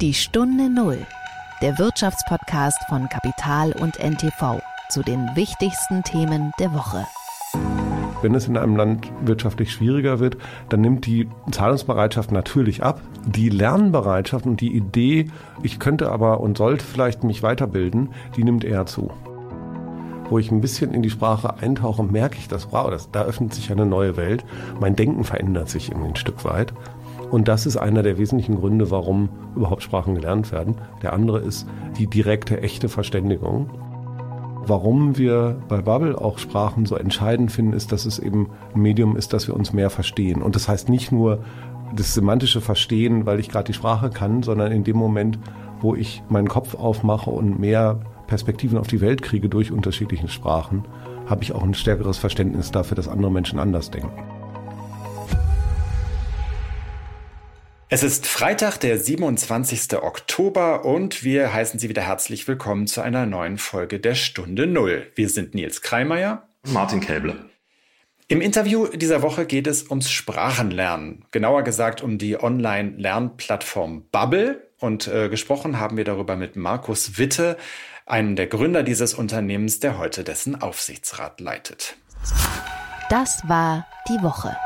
Die Stunde Null, der Wirtschaftspodcast von Kapital und NTV zu den wichtigsten Themen der Woche. Wenn es in einem Land wirtschaftlich schwieriger wird, dann nimmt die Zahlungsbereitschaft natürlich ab. Die Lernbereitschaft und die Idee, ich könnte aber und sollte vielleicht mich weiterbilden, die nimmt eher zu. Wo ich ein bisschen in die Sprache eintauche, merke ich das, wow, das, da öffnet sich eine neue Welt. Mein Denken verändert sich ein Stück weit. Und das ist einer der wesentlichen Gründe, warum überhaupt Sprachen gelernt werden. Der andere ist die direkte, echte Verständigung. Warum wir bei Bubble auch Sprachen so entscheidend finden, ist, dass es eben ein Medium ist, dass wir uns mehr verstehen. Und das heißt nicht nur das semantische Verstehen, weil ich gerade die Sprache kann, sondern in dem Moment, wo ich meinen Kopf aufmache und mehr Perspektiven auf die Welt kriege durch unterschiedliche Sprachen, habe ich auch ein stärkeres Verständnis dafür, dass andere Menschen anders denken. Es ist Freitag, der 27. Oktober und wir heißen Sie wieder herzlich willkommen zu einer neuen Folge der Stunde Null. Wir sind Nils Kreimeier. Martin Käble. Im Interview dieser Woche geht es ums Sprachenlernen. Genauer gesagt um die Online-Lernplattform Bubble. Und äh, gesprochen haben wir darüber mit Markus Witte, einem der Gründer dieses Unternehmens, der heute dessen Aufsichtsrat leitet. Das war die Woche.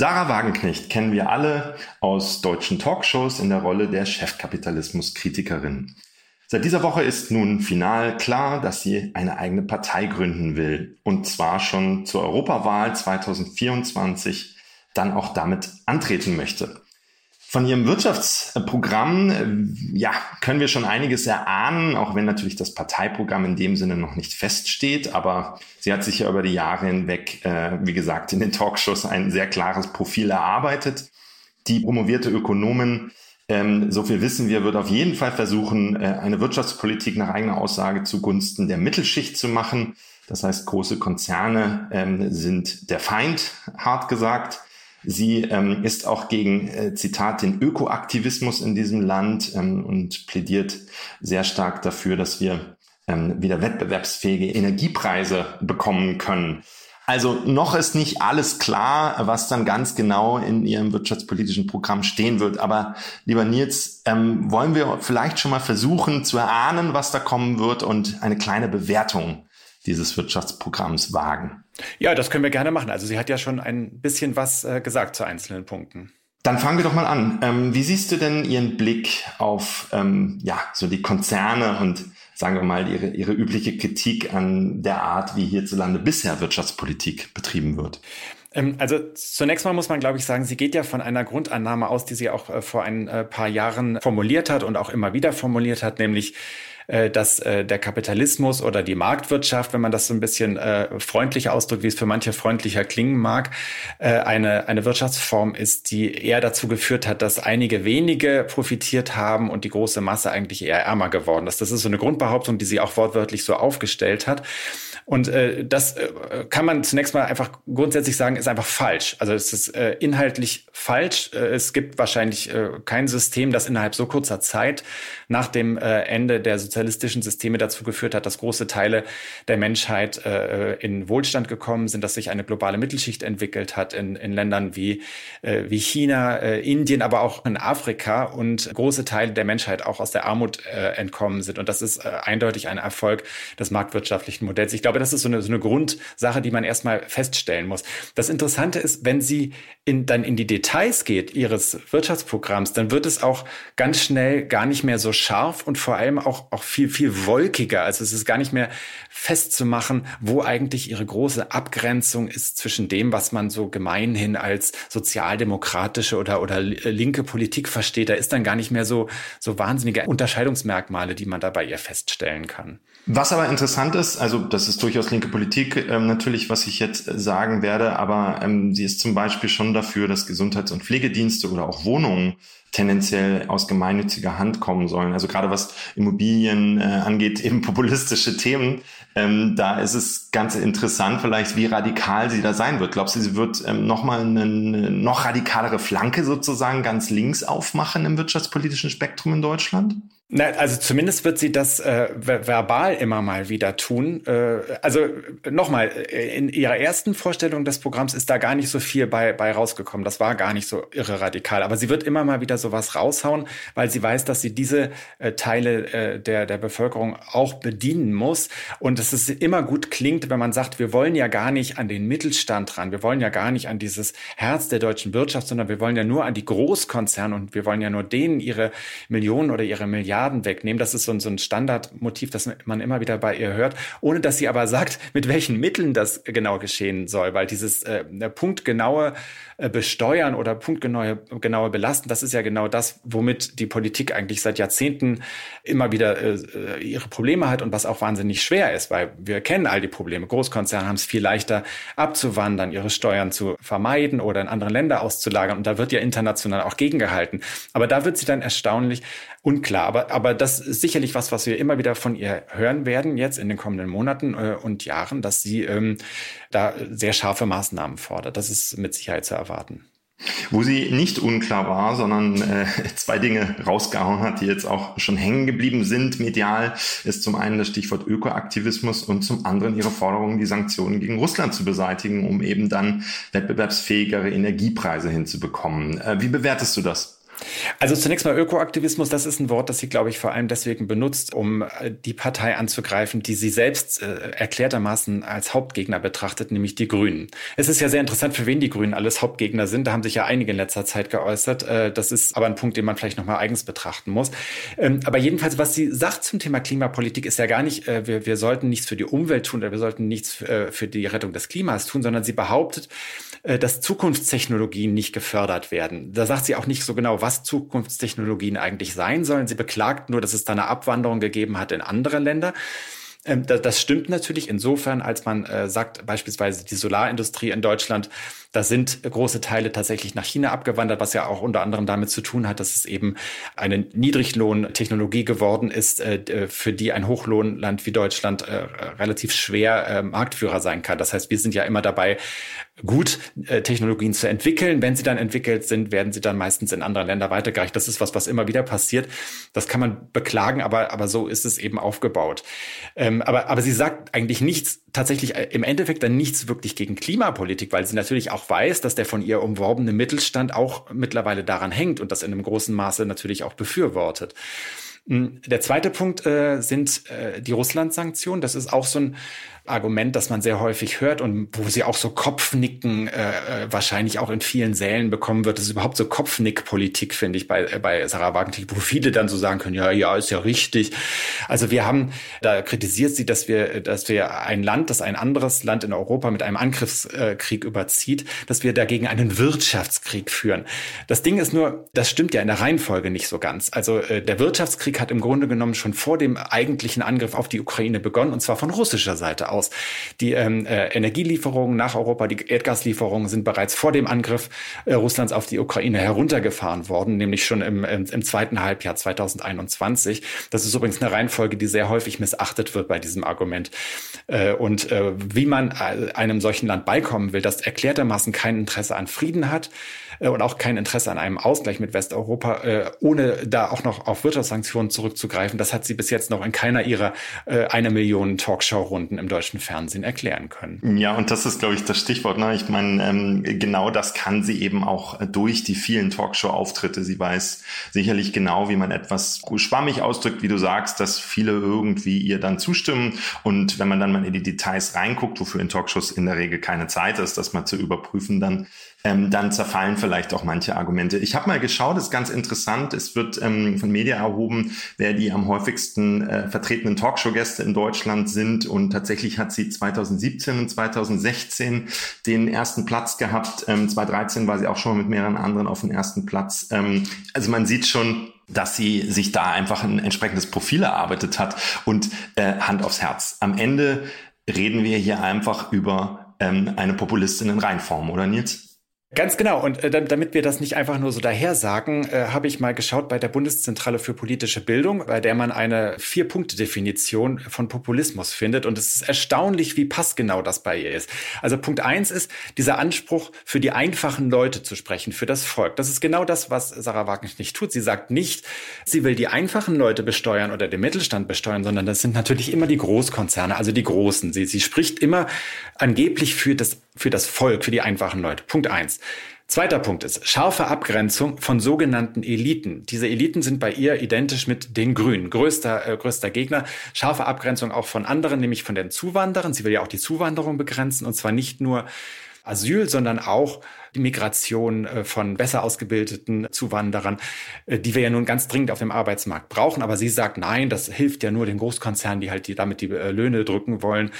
Sarah Wagenknecht kennen wir alle aus deutschen Talkshows in der Rolle der Chefkapitalismus-Kritikerin. Seit dieser Woche ist nun final klar, dass sie eine eigene Partei gründen will. Und zwar schon zur Europawahl 2024 dann auch damit antreten möchte. Von Ihrem Wirtschaftsprogramm, äh, ja, können wir schon einiges erahnen, auch wenn natürlich das Parteiprogramm in dem Sinne noch nicht feststeht. Aber sie hat sich ja über die Jahre hinweg, äh, wie gesagt, in den Talkshows ein sehr klares Profil erarbeitet. Die promovierte Ökonomin, ähm, so viel wissen wir, wird auf jeden Fall versuchen, äh, eine Wirtschaftspolitik nach eigener Aussage zugunsten der Mittelschicht zu machen. Das heißt, große Konzerne ähm, sind der Feind, hart gesagt. Sie ähm, ist auch gegen, äh, Zitat, den Ökoaktivismus in diesem Land ähm, und plädiert sehr stark dafür, dass wir ähm, wieder wettbewerbsfähige Energiepreise bekommen können. Also noch ist nicht alles klar, was dann ganz genau in Ihrem wirtschaftspolitischen Programm stehen wird. Aber lieber Nils, ähm, wollen wir vielleicht schon mal versuchen zu erahnen, was da kommen wird und eine kleine Bewertung dieses Wirtschaftsprogramms wagen. Ja, das können wir gerne machen. Also sie hat ja schon ein bisschen was äh, gesagt zu einzelnen Punkten. Dann fangen wir doch mal an. Ähm, wie siehst du denn Ihren Blick auf ähm, ja so die Konzerne und sagen wir mal ihre ihre übliche Kritik an der Art, wie hierzulande bisher Wirtschaftspolitik betrieben wird? Ähm, also zunächst mal muss man, glaube ich, sagen, sie geht ja von einer Grundannahme aus, die sie auch äh, vor ein äh, paar Jahren formuliert hat und auch immer wieder formuliert hat, nämlich äh, dass äh, der Kapitalismus oder die Marktwirtschaft, wenn man das so ein bisschen äh, freundlich ausdrückt, wie es für manche freundlicher klingen mag, äh, eine, eine Wirtschaftsform ist, die eher dazu geführt hat, dass einige wenige profitiert haben und die große Masse eigentlich eher ärmer geworden ist. Das ist so eine Grundbehauptung, die sie auch wortwörtlich so aufgestellt hat. Und äh, das äh, kann man zunächst mal einfach grundsätzlich sagen, ist einfach falsch. Also es ist äh, inhaltlich falsch. Äh, es gibt wahrscheinlich äh, kein System, das innerhalb so kurzer Zeit nach dem äh, Ende der sozialistischen Systeme dazu geführt hat, dass große Teile der Menschheit äh, in Wohlstand gekommen sind, dass sich eine globale Mittelschicht entwickelt hat in, in Ländern wie, äh, wie China, äh, Indien, aber auch in Afrika und große Teile der Menschheit auch aus der Armut äh, entkommen sind. Und das ist äh, eindeutig ein Erfolg des marktwirtschaftlichen Modells. Ich glaube, glaube, das ist so eine, so eine Grundsache, die man erstmal feststellen muss. Das Interessante ist, wenn sie in, dann in die Details geht ihres Wirtschaftsprogramms, dann wird es auch ganz schnell gar nicht mehr so scharf und vor allem auch, auch viel, viel wolkiger. Also es ist gar nicht mehr festzumachen, wo eigentlich ihre große Abgrenzung ist zwischen dem, was man so gemeinhin als sozialdemokratische oder, oder linke Politik versteht. Da ist dann gar nicht mehr so, so wahnsinnige Unterscheidungsmerkmale, die man da bei ihr feststellen kann. Was aber interessant ist, also das ist durchaus linke Politik ähm, natürlich, was ich jetzt sagen werde, aber ähm, sie ist zum Beispiel schon dafür, dass Gesundheits- und Pflegedienste oder auch Wohnungen tendenziell aus gemeinnütziger Hand kommen sollen. Also gerade was Immobilien äh, angeht, eben populistische Themen, ähm, da ist es ganz interessant vielleicht, wie radikal sie da sein wird. Glaubst du, sie wird ähm, nochmal eine noch radikalere Flanke sozusagen ganz links aufmachen im wirtschaftspolitischen Spektrum in Deutschland? Na, also zumindest wird sie das äh, verbal immer mal wieder tun. Äh, also nochmal, in ihrer ersten Vorstellung des Programms ist da gar nicht so viel bei, bei rausgekommen. Das war gar nicht so irre radikal. Aber sie wird immer mal wieder sowas raushauen, weil sie weiß, dass sie diese äh, Teile äh, der, der Bevölkerung auch bedienen muss. Und dass es immer gut klingt, wenn man sagt, wir wollen ja gar nicht an den Mittelstand ran. Wir wollen ja gar nicht an dieses Herz der deutschen Wirtschaft, sondern wir wollen ja nur an die Großkonzerne und wir wollen ja nur denen ihre Millionen oder ihre Milliarden Milliarden wegnehmen. Das ist so ein, so ein Standardmotiv, das man immer wieder bei ihr hört, ohne dass sie aber sagt, mit welchen Mitteln das genau geschehen soll, weil dieses äh, punktgenaue äh, besteuern oder punktgenaue genaue belasten, das ist ja genau das, womit die Politik eigentlich seit Jahrzehnten immer wieder äh, äh, ihre Probleme hat und was auch wahnsinnig schwer ist, weil wir kennen all die Probleme. Großkonzerne haben es viel leichter abzuwandern, ihre Steuern zu vermeiden oder in andere Länder auszulagern und da wird ja international auch gegengehalten. Aber da wird sie dann erstaunlich unklar. Aber, aber das ist sicherlich was, was wir immer wieder von ihr hören werden jetzt in den kommenden Monaten äh, und Jahren, dass sie ähm, da sehr scharfe Maßnahmen fordert. Das ist mit Sicherheit zu erwarten. Wo sie nicht unklar war, sondern äh, zwei Dinge rausgehauen hat, die jetzt auch schon hängen geblieben sind medial, ist zum einen das Stichwort Ökoaktivismus und zum anderen ihre Forderung, die Sanktionen gegen Russland zu beseitigen, um eben dann wettbewerbsfähigere Energiepreise hinzubekommen. Äh, wie bewertest du das? Also zunächst mal Ökoaktivismus, das ist ein Wort, das sie, glaube ich, vor allem deswegen benutzt, um äh, die Partei anzugreifen, die sie selbst äh, erklärtermaßen als Hauptgegner betrachtet, nämlich die Grünen. Es ist ja sehr interessant, für wen die Grünen alles Hauptgegner sind. Da haben sich ja einige in letzter Zeit geäußert. Äh, das ist aber ein Punkt, den man vielleicht nochmal eigens betrachten muss. Ähm, aber jedenfalls, was sie sagt zum Thema Klimapolitik, ist ja gar nicht, äh, wir, wir sollten nichts für die Umwelt tun oder wir sollten nichts äh, für die Rettung des Klimas tun, sondern sie behauptet, äh, dass Zukunftstechnologien nicht gefördert werden. Da sagt sie auch nicht so genau, was Zukunftstechnologien eigentlich sein sollen. Sie beklagt nur, dass es da eine Abwanderung gegeben hat in andere Länder. Ähm, das stimmt natürlich insofern, als man äh, sagt, beispielsweise die Solarindustrie in Deutschland da sind große Teile tatsächlich nach China abgewandert, was ja auch unter anderem damit zu tun hat, dass es eben eine Niedriglohntechnologie geworden ist, äh, für die ein Hochlohnland wie Deutschland äh, relativ schwer äh, Marktführer sein kann. Das heißt, wir sind ja immer dabei, gut Technologien zu entwickeln. Wenn sie dann entwickelt sind, werden sie dann meistens in andere Länder weitergereicht. Das ist was, was immer wieder passiert. Das kann man beklagen, aber, aber so ist es eben aufgebaut. Ähm, aber, aber sie sagt eigentlich nichts, tatsächlich im Endeffekt dann nichts wirklich gegen Klimapolitik, weil sie natürlich auch auch weiß, dass der von ihr umworbene Mittelstand auch mittlerweile daran hängt und das in einem großen Maße natürlich auch befürwortet. Hm, der zweite Punkt äh, sind äh, die Russland-Sanktionen. Das ist auch so ein Argument, das man sehr häufig hört und wo sie auch so Kopfnicken äh, äh, wahrscheinlich auch in vielen Sälen bekommen wird. Das ist überhaupt so Kopfnickpolitik, finde ich, bei, äh, bei Sarah Wagenknecht, wo viele dann so sagen können, ja, ja, ist ja richtig. Also wir haben, da kritisiert sie, dass wir, dass wir ein Land, das ein anderes Land in Europa mit einem Angriffskrieg überzieht, dass wir dagegen einen Wirtschaftskrieg führen. Das Ding ist nur, das stimmt ja in der Reihenfolge nicht so ganz. Also äh, der Wirtschaftskrieg hat im Grunde genommen schon vor dem eigentlichen Angriff auf die Ukraine begonnen, und zwar von russischer Seite aus aus. Die ähm, äh, Energielieferungen nach Europa, die Erdgaslieferungen sind bereits vor dem Angriff äh, Russlands auf die Ukraine heruntergefahren worden, nämlich schon im, im, im zweiten Halbjahr 2021. Das ist übrigens eine Reihenfolge, die sehr häufig missachtet wird bei diesem Argument. Äh, und äh, wie man äh, einem solchen Land beikommen will, das erklärtermaßen kein Interesse an Frieden hat, äh, und auch kein Interesse an einem Ausgleich mit Westeuropa, äh, ohne da auch noch auf Wirtschaftssanktionen zurückzugreifen. Das hat sie bis jetzt noch in keiner ihrer äh, eine Million Talkshow-Runden im deutschen Fernsehen erklären können. Ja, und das ist, glaube ich, das Stichwort. Ne? Ich meine, ähm, genau das kann sie eben auch durch die vielen Talkshow-Auftritte. Sie weiß sicherlich genau, wie man etwas schwammig ausdrückt, wie du sagst, dass viele irgendwie ihr dann zustimmen. Und wenn man dann mal in die Details reinguckt, wofür in Talkshows in der Regel keine Zeit ist, das mal zu überprüfen, dann ähm, dann zerfallen vielleicht auch manche Argumente. Ich habe mal geschaut, ist ganz interessant. Es wird ähm, von Media erhoben, wer die am häufigsten äh, vertretenen Talkshow-Gäste in Deutschland sind. Und tatsächlich hat sie 2017 und 2016 den ersten Platz gehabt. Ähm, 2013 war sie auch schon mit mehreren anderen auf dem ersten Platz. Ähm, also man sieht schon, dass sie sich da einfach ein entsprechendes Profil erarbeitet hat und äh, Hand aufs Herz. Am Ende reden wir hier einfach über ähm, eine Populistin in Reinform, oder Nils? Ganz genau. Und äh, damit wir das nicht einfach nur so daher sagen, äh, habe ich mal geschaut bei der Bundeszentrale für politische Bildung, bei der man eine Vier-Punkte-Definition von Populismus findet. Und es ist erstaunlich, wie passgenau das bei ihr ist. Also Punkt eins ist dieser Anspruch, für die einfachen Leute zu sprechen, für das Volk. Das ist genau das, was Sarah Wagner nicht tut. Sie sagt nicht, sie will die einfachen Leute besteuern oder den Mittelstand besteuern, sondern das sind natürlich immer die Großkonzerne, also die Großen. Sie, sie spricht immer angeblich für das für das Volk, für die einfachen Leute. Punkt eins. Zweiter Punkt ist scharfe Abgrenzung von sogenannten Eliten. Diese Eliten sind bei ihr identisch mit den Grünen. Größter, äh, größter Gegner. Scharfe Abgrenzung auch von anderen, nämlich von den Zuwanderern. Sie will ja auch die Zuwanderung begrenzen und zwar nicht nur Asyl, sondern auch die Migration äh, von besser ausgebildeten Zuwanderern, äh, die wir ja nun ganz dringend auf dem Arbeitsmarkt brauchen. Aber sie sagt, nein, das hilft ja nur den Großkonzernen, die halt die, damit die äh, Löhne drücken wollen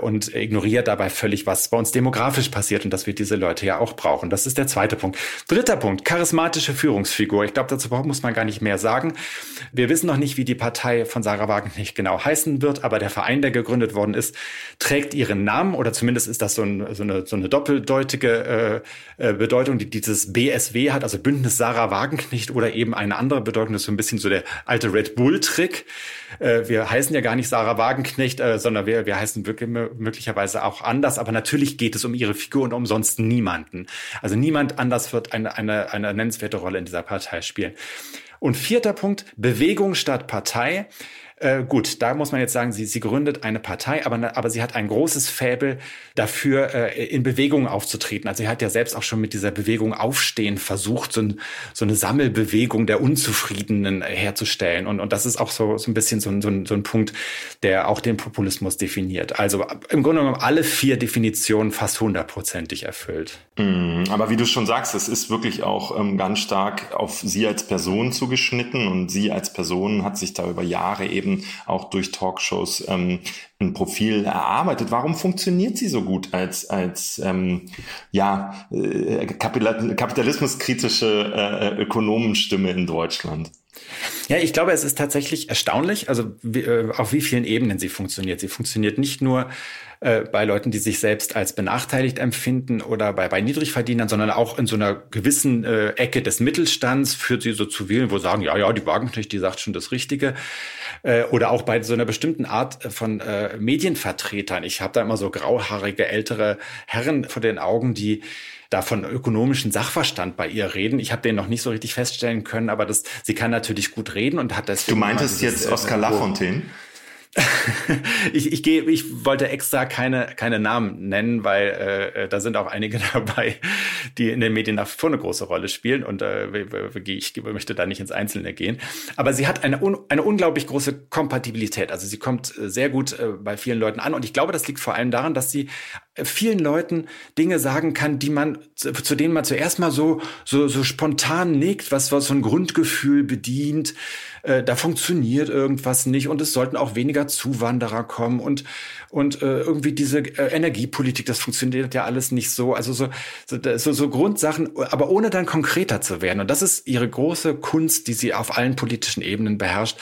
und ignoriert dabei völlig, was bei uns demografisch passiert und dass wir diese Leute ja auch brauchen. Das ist der zweite Punkt. Dritter Punkt, charismatische Führungsfigur. Ich glaube, dazu muss man gar nicht mehr sagen. Wir wissen noch nicht, wie die Partei von Sarah Wagenknecht genau heißen wird, aber der Verein, der gegründet worden ist, trägt ihren Namen oder zumindest ist das so, ein, so, eine, so eine doppeldeutige äh, Bedeutung, die dieses BSW hat, also Bündnis Sarah Wagenknecht oder eben eine andere Bedeutung, das ist so ein bisschen so der alte Red Bull-Trick. Äh, wir heißen ja gar nicht Sarah Wagenknecht, äh, sondern wir, wir heißen wirklich möglicherweise auch anders, aber natürlich geht es um ihre Figur und um niemanden. Also niemand anders wird eine, eine, eine nennenswerte Rolle in dieser Partei spielen. Und vierter Punkt, Bewegung statt Partei. Äh, gut, da muss man jetzt sagen, sie, sie gründet eine Partei, aber, aber sie hat ein großes Fäbel dafür, äh, in Bewegung aufzutreten. Also sie hat ja selbst auch schon mit dieser Bewegung Aufstehen versucht, so, ein, so eine Sammelbewegung der Unzufriedenen herzustellen. Und, und das ist auch so, so ein bisschen so ein, so, ein, so ein Punkt, der auch den Populismus definiert. Also im Grunde genommen alle vier Definitionen fast hundertprozentig erfüllt. Mm, aber wie du schon sagst, es ist wirklich auch ähm, ganz stark auf sie als Person zugeschnitten und sie als Person hat sich da über Jahre eben eben auch durch Talkshows ähm, ein Profil erarbeitet. Warum funktioniert sie so gut als, als ähm, ja, äh, kapitalismuskritische äh, Ökonomenstimme in Deutschland? Ja, ich glaube, es ist tatsächlich erstaunlich, also wie, äh, auf wie vielen Ebenen sie funktioniert. Sie funktioniert nicht nur äh, bei Leuten, die sich selbst als benachteiligt empfinden oder bei, bei Niedrigverdienern, sondern auch in so einer gewissen äh, Ecke des Mittelstands führt sie so zu wählen, wo sagen, ja, ja, die Wagenknecht, die sagt schon das Richtige. Äh, oder auch bei so einer bestimmten Art von äh, Medienvertretern. Ich habe da immer so grauhaarige ältere Herren vor den Augen, die da von ökonomischen Sachverstand bei ihr reden. Ich habe den noch nicht so richtig feststellen können, aber das, sie kann natürlich gut reden und hat das. Du meintest jetzt Oscar Lafontaine? Ich, ich, geh, ich wollte extra keine, keine Namen nennen, weil äh, äh da sind auch einige dabei, die in den Medien nach vor eine große Rolle spielen und äh, ich möchte da nicht ins Einzelne gehen. Aber sie hat eine, un, eine unglaublich große Kompatibilität. Also sie kommt äh, sehr gut äh, bei vielen Leuten an und ich glaube, das liegt vor allem daran, dass sie vielen Leuten Dinge sagen kann, die man, zu denen man zuerst mal so, so, so spontan nickt, was, was so ein Grundgefühl bedient. Äh, da funktioniert irgendwas nicht und es sollten auch weniger Zuwanderer kommen und, und äh, irgendwie diese äh, Energiepolitik, das funktioniert ja alles nicht so. Also so, so, so Grundsachen, aber ohne dann konkreter zu werden. Und das ist ihre große Kunst, die sie auf allen politischen Ebenen beherrscht,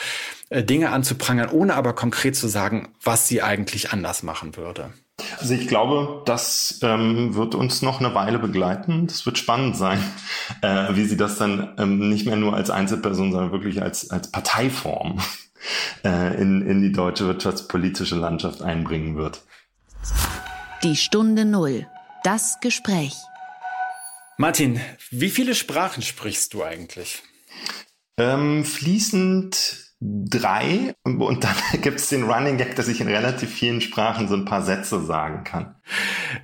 äh, Dinge anzuprangern, ohne aber konkret zu sagen, was sie eigentlich anders machen würde. Also ich glaube, das ähm, wird uns noch eine Weile begleiten. Das wird spannend sein, äh, wie sie das dann ähm, nicht mehr nur als Einzelperson, sondern wirklich als, als Parteiform äh, in, in die deutsche wirtschaftspolitische Landschaft einbringen wird. Die Stunde Null. Das Gespräch. Martin, wie viele Sprachen sprichst du eigentlich? Ähm, fließend drei und dann gibt es den Running Gag, dass ich in relativ vielen Sprachen so ein paar Sätze sagen kann.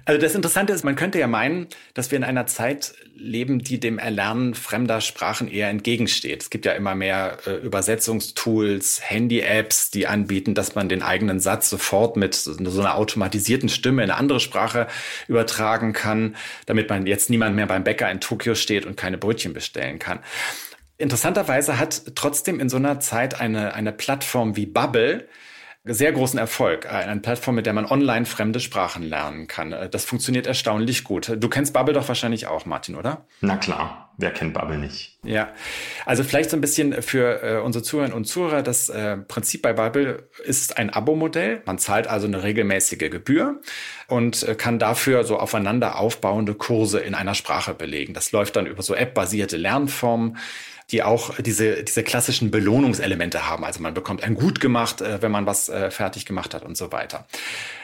Also das Interessante ist, man könnte ja meinen, dass wir in einer Zeit leben, die dem Erlernen fremder Sprachen eher entgegensteht. Es gibt ja immer mehr äh, Übersetzungstools, Handy-Apps, die anbieten, dass man den eigenen Satz sofort mit so, so einer automatisierten Stimme in eine andere Sprache übertragen kann, damit man jetzt niemand mehr beim Bäcker in Tokio steht und keine Brötchen bestellen kann. Interessanterweise hat trotzdem in so einer Zeit eine, eine Plattform wie Bubble sehr großen Erfolg. Eine Plattform, mit der man online fremde Sprachen lernen kann. Das funktioniert erstaunlich gut. Du kennst Bubble doch wahrscheinlich auch, Martin, oder? Na klar. Wer kennt Bubble nicht? Ja, also vielleicht so ein bisschen für äh, unsere Zuhörerinnen und Zuhörer. Das äh, Prinzip bei Bubble ist ein Abo-Modell. Man zahlt also eine regelmäßige Gebühr und äh, kann dafür so aufeinander aufbauende Kurse in einer Sprache belegen. Das läuft dann über so App-basierte Lernformen die auch diese, diese klassischen Belohnungselemente haben. Also man bekommt ein Gut gemacht, äh, wenn man was äh, fertig gemacht hat und so weiter.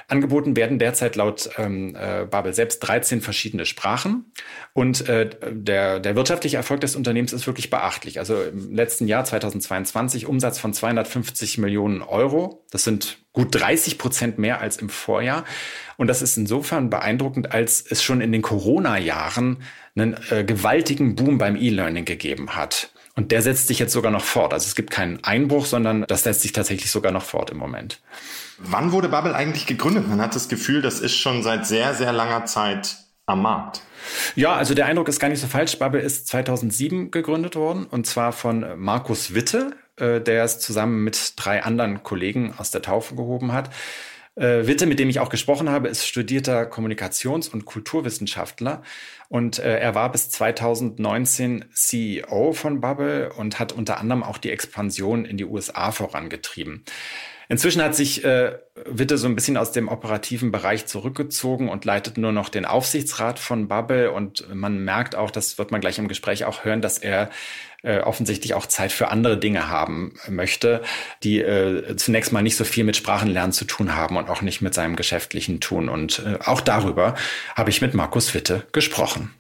Angeboten werden derzeit laut ähm, äh, Babel selbst 13 verschiedene Sprachen. Und äh, der, der wirtschaftliche Erfolg des Unternehmens ist wirklich beachtlich. Also im letzten Jahr 2022 Umsatz von 250 Millionen Euro. Das sind gut 30 Prozent mehr als im Vorjahr. Und das ist insofern beeindruckend, als es schon in den Corona-Jahren einen äh, gewaltigen Boom beim E-Learning gegeben hat. Und der setzt sich jetzt sogar noch fort. Also es gibt keinen Einbruch, sondern das setzt sich tatsächlich sogar noch fort im Moment. Wann wurde Bubble eigentlich gegründet? Man hat das Gefühl, das ist schon seit sehr, sehr langer Zeit am Markt. Ja, also der Eindruck ist gar nicht so falsch. Bubble ist 2007 gegründet worden und zwar von Markus Witte, äh, der es zusammen mit drei anderen Kollegen aus der Taufe gehoben hat. Äh, Witte, mit dem ich auch gesprochen habe, ist studierter Kommunikations- und Kulturwissenschaftler und äh, er war bis 2019 CEO von Bubble und hat unter anderem auch die Expansion in die USA vorangetrieben. Inzwischen hat sich äh, Witte so ein bisschen aus dem operativen Bereich zurückgezogen und leitet nur noch den Aufsichtsrat von Bubble. Und man merkt auch, das wird man gleich im Gespräch auch hören, dass er äh, offensichtlich auch Zeit für andere Dinge haben möchte, die äh, zunächst mal nicht so viel mit Sprachenlernen zu tun haben und auch nicht mit seinem geschäftlichen Tun. Und äh, auch darüber habe ich mit Markus Witte gesprochen.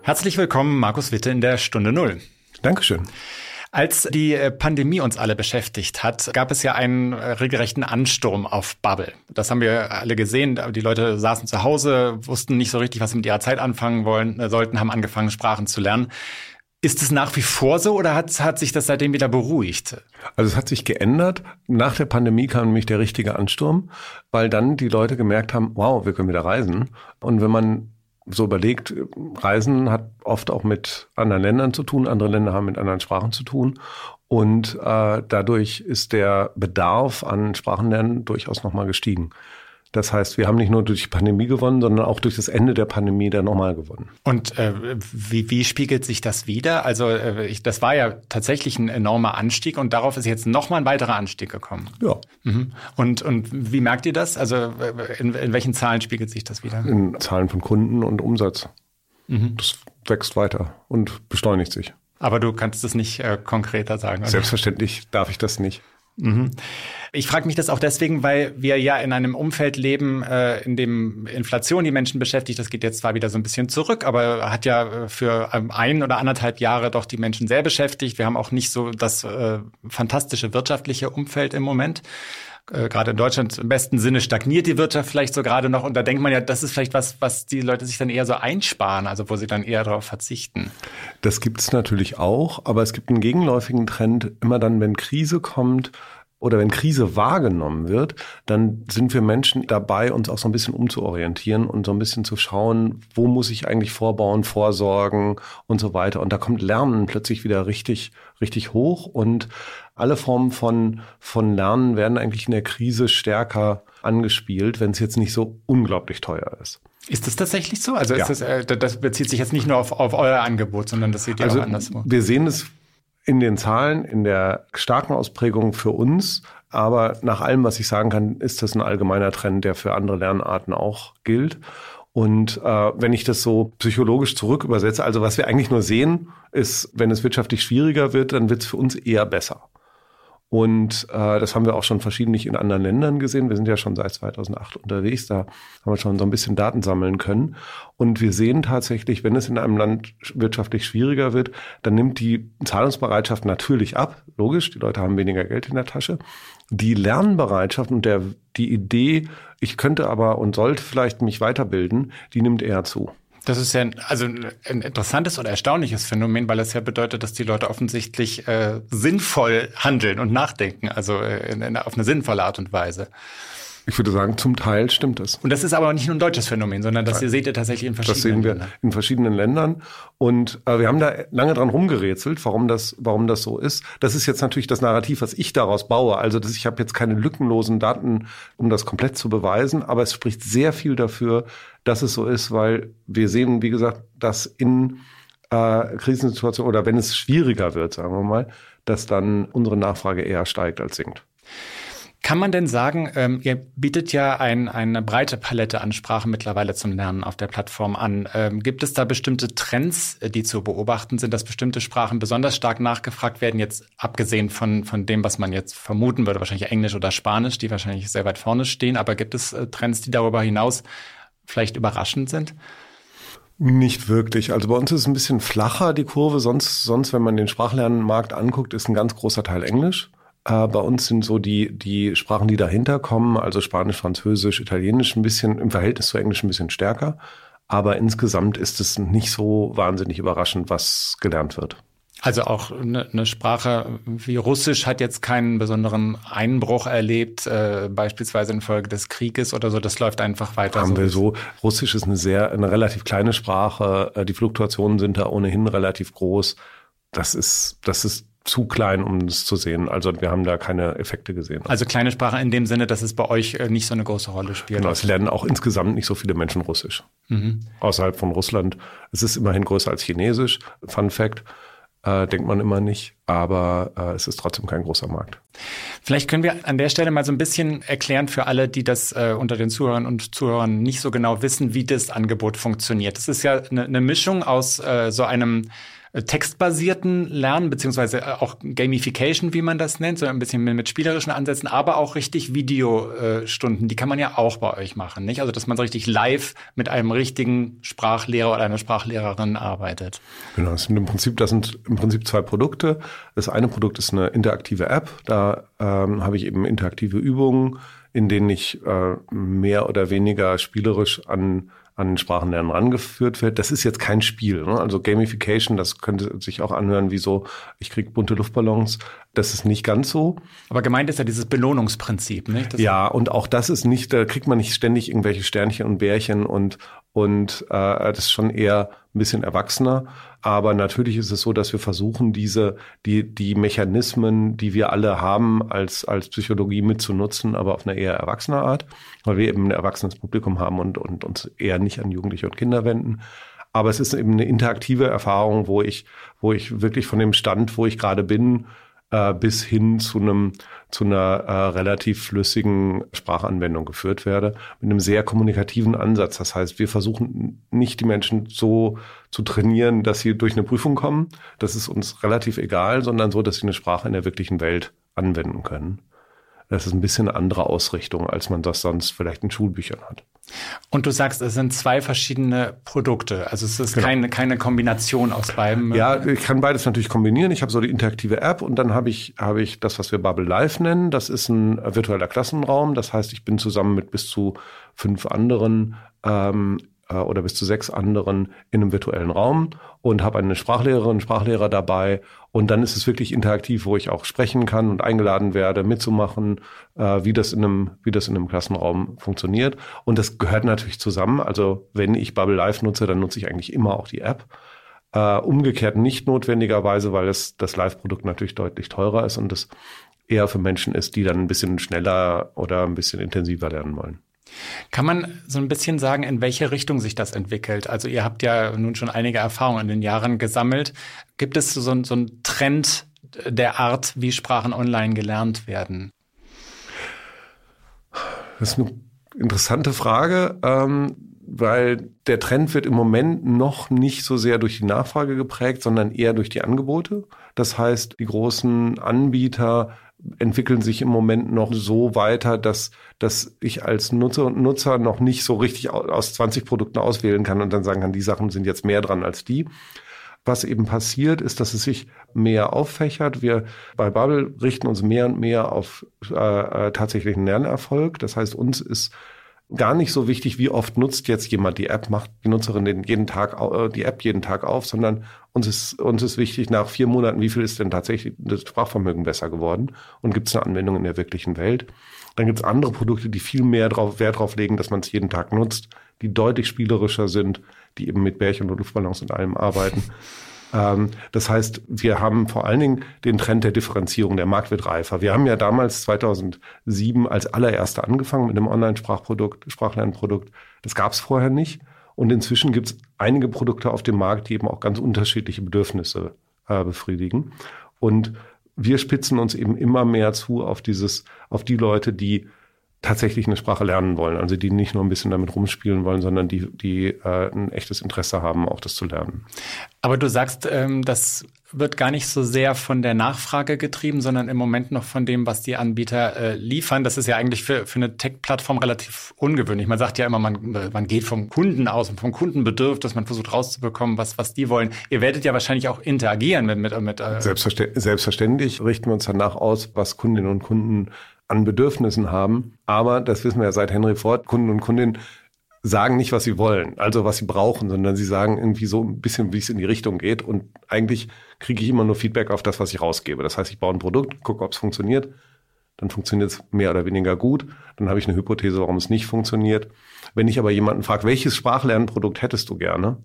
Herzlich willkommen, Markus Witte in der Stunde Null. Dankeschön. Als die äh, Pandemie uns alle beschäftigt hat, gab es ja einen äh, regelrechten Ansturm auf Bubble. Das haben wir alle gesehen. Die Leute saßen zu Hause, wussten nicht so richtig, was sie mit ihrer Zeit anfangen wollen, äh, sollten, haben angefangen, Sprachen zu lernen. Ist es nach wie vor so oder hat, hat sich das seitdem wieder beruhigt? Also es hat sich geändert. Nach der Pandemie kam nämlich der richtige Ansturm, weil dann die Leute gemerkt haben, wow, wir können wieder reisen. Und wenn man so überlegt, Reisen hat oft auch mit anderen Ländern zu tun, andere Länder haben mit anderen Sprachen zu tun. Und äh, dadurch ist der Bedarf an Sprachenlernen durchaus nochmal gestiegen. Das heißt, wir haben nicht nur durch die Pandemie gewonnen, sondern auch durch das Ende der Pandemie dann nochmal gewonnen. Und äh, wie, wie spiegelt sich das wieder? Also äh, ich, das war ja tatsächlich ein enormer Anstieg und darauf ist jetzt nochmal ein weiterer Anstieg gekommen. Ja. Mhm. Und, und wie merkt ihr das? Also äh, in, in welchen Zahlen spiegelt sich das wieder? In Zahlen von Kunden und Umsatz. Mhm. Das wächst weiter und beschleunigt sich. Aber du kannst es nicht äh, konkreter sagen. Oder? Selbstverständlich darf ich das nicht. Mhm. Ich frage mich das auch deswegen, weil wir ja in einem Umfeld leben, äh, in dem Inflation die Menschen beschäftigt. Das geht jetzt zwar wieder so ein bisschen zurück, aber hat ja äh, für ähm, ein oder anderthalb Jahre doch die Menschen sehr beschäftigt. Wir haben auch nicht so das äh, fantastische wirtschaftliche Umfeld im Moment. Äh, gerade in Deutschland im besten Sinne stagniert die Wirtschaft vielleicht so gerade noch. Und da denkt man ja, das ist vielleicht was, was die Leute sich dann eher so einsparen, also wo sie dann eher darauf verzichten. Das gibt es natürlich auch, aber es gibt einen gegenläufigen Trend. Immer dann, wenn Krise kommt, oder wenn Krise wahrgenommen wird, dann sind wir Menschen dabei, uns auch so ein bisschen umzuorientieren und so ein bisschen zu schauen, wo muss ich eigentlich vorbauen, vorsorgen und so weiter. Und da kommt Lernen plötzlich wieder richtig, richtig hoch und alle Formen von, von Lernen werden eigentlich in der Krise stärker angespielt, wenn es jetzt nicht so unglaublich teuer ist. Ist das tatsächlich so? Also ja. das, äh, das bezieht sich jetzt nicht nur auf, auf euer Angebot, sondern das seht ihr also auch anderswo. Wir sehen es in den Zahlen, in der starken Ausprägung für uns. Aber nach allem, was ich sagen kann, ist das ein allgemeiner Trend, der für andere Lernarten auch gilt. Und äh, wenn ich das so psychologisch zurück übersetze, also was wir eigentlich nur sehen, ist, wenn es wirtschaftlich schwieriger wird, dann wird es für uns eher besser. Und äh, das haben wir auch schon verschiedentlich in anderen Ländern gesehen. Wir sind ja schon seit 2008 unterwegs. Da haben wir schon so ein bisschen Daten sammeln können. Und wir sehen tatsächlich, wenn es in einem Land wirtschaftlich schwieriger wird, dann nimmt die Zahlungsbereitschaft natürlich ab. Logisch, die Leute haben weniger Geld in der Tasche. Die Lernbereitschaft und der, die Idee, ich könnte aber und sollte vielleicht mich weiterbilden, die nimmt eher zu. Das ist ja also ein interessantes oder erstaunliches Phänomen, weil es ja bedeutet, dass die Leute offensichtlich äh, sinnvoll handeln und nachdenken, also äh, in, in, auf eine sinnvolle Art und Weise. Ich würde sagen, zum Teil stimmt es. Und das ist aber nicht nur ein deutsches Phänomen, sondern das Nein. seht ihr tatsächlich in verschiedenen Ländern. Das sehen wir in verschiedenen Ländern. Und äh, wir haben da lange dran rumgerätselt, warum das, warum das so ist. Das ist jetzt natürlich das Narrativ, was ich daraus baue. Also dass ich habe jetzt keine lückenlosen Daten, um das komplett zu beweisen, aber es spricht sehr viel dafür, dass es so ist, weil wir sehen, wie gesagt, dass in äh, Krisensituationen oder wenn es schwieriger wird, sagen wir mal, dass dann unsere Nachfrage eher steigt als sinkt. Kann man denn sagen, ähm, ihr bietet ja ein, eine breite Palette an Sprachen mittlerweile zum Lernen auf der Plattform an. Ähm, gibt es da bestimmte Trends, äh, die zu beobachten sind, dass bestimmte Sprachen besonders stark nachgefragt werden, jetzt abgesehen von, von dem, was man jetzt vermuten würde, wahrscheinlich Englisch oder Spanisch, die wahrscheinlich sehr weit vorne stehen, aber gibt es äh, Trends, die darüber hinaus vielleicht überraschend sind? Nicht wirklich. Also bei uns ist es ein bisschen flacher, die Kurve. Sonst, sonst, wenn man den Sprachlernmarkt anguckt, ist ein ganz großer Teil Englisch. Äh, bei uns sind so die, die Sprachen, die dahinter kommen, also Spanisch, Französisch, Italienisch ein bisschen im Verhältnis zu Englisch ein bisschen stärker. Aber insgesamt ist es nicht so wahnsinnig überraschend, was gelernt wird. Also auch eine, eine Sprache wie Russisch hat jetzt keinen besonderen Einbruch erlebt, äh, beispielsweise infolge des Krieges oder so. Das läuft einfach weiter. Haben so wir so. Russisch ist eine sehr, eine relativ kleine Sprache. Äh, die Fluktuationen sind da ohnehin relativ groß. Das ist, das ist zu klein, um es zu sehen. Also wir haben da keine Effekte gesehen. Also kleine Sprache in dem Sinne, dass es bei euch äh, nicht so eine große Rolle spielt. Genau, es lernen auch insgesamt nicht so viele Menschen Russisch. Mhm. Außerhalb von Russland. Es ist immerhin größer als Chinesisch. Fun Fact. Äh, denkt man immer nicht, aber äh, es ist trotzdem kein großer Markt. Vielleicht können wir an der Stelle mal so ein bisschen erklären für alle, die das äh, unter den Zuhörern und Zuhörern nicht so genau wissen, wie das Angebot funktioniert. Das ist ja eine, eine Mischung aus äh, so einem textbasierten Lernen, beziehungsweise äh, auch Gamification, wie man das nennt, so ein bisschen mit spielerischen Ansätzen, aber auch richtig Videostunden, die kann man ja auch bei euch machen, nicht? Also, dass man so richtig live mit einem richtigen Sprachlehrer oder einer Sprachlehrerin arbeitet. Genau, das sind im Prinzip, das sind im Prinzip zwei Produkte. Das eine Produkt ist eine interaktive App, da ähm, habe ich eben interaktive Übungen, in denen ich äh, mehr oder weniger spielerisch an an Sprachenlernen rangeführt wird. Das ist jetzt kein Spiel. Ne? Also Gamification, das könnte sich auch anhören wie so, ich krieg bunte Luftballons. Das ist nicht ganz so. Aber gemeint ist ja dieses Belohnungsprinzip, nicht? Das ja, und auch das ist nicht, da kriegt man nicht ständig irgendwelche Sternchen und Bärchen und, und äh, das ist schon eher ein bisschen erwachsener. Aber natürlich ist es so, dass wir versuchen, diese, die, die Mechanismen, die wir alle haben, als, als Psychologie mitzunutzen, aber auf eine eher erwachsene Art, weil wir eben ein erwachsenes Publikum haben und, und uns eher nicht an Jugendliche und Kinder wenden. Aber es ist eben eine interaktive Erfahrung, wo ich, wo ich wirklich von dem Stand, wo ich gerade bin, äh, bis hin zu einem zu einer äh, relativ flüssigen Sprachanwendung geführt werde, mit einem sehr kommunikativen Ansatz. Das heißt, wir versuchen nicht die Menschen so zu trainieren, dass sie durch eine Prüfung kommen. Das ist uns relativ egal, sondern so, dass sie eine Sprache in der wirklichen Welt anwenden können. Das ist ein bisschen eine andere Ausrichtung, als man das sonst vielleicht in Schulbüchern hat. Und du sagst, es sind zwei verschiedene Produkte. Also es ist genau. keine, keine Kombination aus beiden. Ja, ich kann beides natürlich kombinieren. Ich habe so die interaktive App und dann habe ich, habe ich das, was wir Bubble Live nennen. Das ist ein virtueller Klassenraum. Das heißt, ich bin zusammen mit bis zu fünf anderen ähm, äh, oder bis zu sechs anderen in einem virtuellen Raum und habe eine Sprachlehrerin, Sprachlehrer dabei. Und dann ist es wirklich interaktiv, wo ich auch sprechen kann und eingeladen werde, mitzumachen, äh, wie das in einem, wie das in einem Klassenraum funktioniert. Und das gehört natürlich zusammen. Also wenn ich Bubble Live nutze, dann nutze ich eigentlich immer auch die App. Äh, umgekehrt nicht notwendigerweise, weil es, das Live-Produkt natürlich deutlich teurer ist und es eher für Menschen ist, die dann ein bisschen schneller oder ein bisschen intensiver lernen wollen. Kann man so ein bisschen sagen, in welche Richtung sich das entwickelt? Also ihr habt ja nun schon einige Erfahrungen in den Jahren gesammelt. Gibt es so, so einen Trend der Art, wie Sprachen online gelernt werden? Das ist eine interessante Frage, ähm, weil der Trend wird im Moment noch nicht so sehr durch die Nachfrage geprägt, sondern eher durch die Angebote. Das heißt, die großen Anbieter entwickeln sich im Moment noch so weiter, dass, dass ich als Nutzer und Nutzer noch nicht so richtig aus 20 Produkten auswählen kann und dann sagen kann, die Sachen sind jetzt mehr dran als die. Was eben passiert, ist, dass es sich mehr auffächert. Wir bei Bubble richten uns mehr und mehr auf äh, äh tatsächlichen Lernerfolg. Das heißt, uns ist gar nicht so wichtig, wie oft nutzt jetzt jemand die App, macht die Nutzerin den jeden Tag äh, die App jeden Tag auf, sondern uns ist, uns ist wichtig, nach vier Monaten, wie viel ist denn tatsächlich das Sprachvermögen besser geworden und gibt es eine Anwendung in der wirklichen Welt. Dann gibt es andere Produkte, die viel mehr drauf, Wert darauf legen, dass man es jeden Tag nutzt, die deutlich spielerischer sind, die eben mit Bärchen und Luftballons und allem arbeiten. Ähm, das heißt, wir haben vor allen Dingen den Trend der Differenzierung. Der Markt wird reifer. Wir haben ja damals 2007 als allererster angefangen mit einem Online-Sprachprodukt, Sprachlernprodukt. Das gab es vorher nicht. Und inzwischen gibt es einige Produkte auf dem Markt, die eben auch ganz unterschiedliche Bedürfnisse äh, befriedigen. Und wir spitzen uns eben immer mehr zu auf dieses, auf die Leute, die tatsächlich eine Sprache lernen wollen. Also die nicht nur ein bisschen damit rumspielen wollen, sondern die, die äh, ein echtes Interesse haben, auch das zu lernen. Aber du sagst, ähm, das wird gar nicht so sehr von der Nachfrage getrieben, sondern im Moment noch von dem, was die Anbieter äh, liefern. Das ist ja eigentlich für, für eine Tech-Plattform relativ ungewöhnlich. Man sagt ja immer, man, man geht vom Kunden aus und vom Kundenbedürfnis, man versucht rauszubekommen, was, was die wollen. Ihr werdet ja wahrscheinlich auch interagieren mit, mit, mit äh Selbstverständlich, selbstverständlich richten wir uns danach aus, was Kundinnen und Kunden an Bedürfnissen haben. Aber das wissen wir ja seit Henry Ford, Kunden und Kundinnen sagen nicht, was sie wollen, also was sie brauchen, sondern sie sagen irgendwie so ein bisschen, wie es in die Richtung geht. Und eigentlich kriege ich immer nur Feedback auf das, was ich rausgebe. Das heißt, ich baue ein Produkt, gucke, ob es funktioniert. Dann funktioniert es mehr oder weniger gut. Dann habe ich eine Hypothese, warum es nicht funktioniert. Wenn ich aber jemanden frage, welches Sprachlernprodukt hättest du gerne?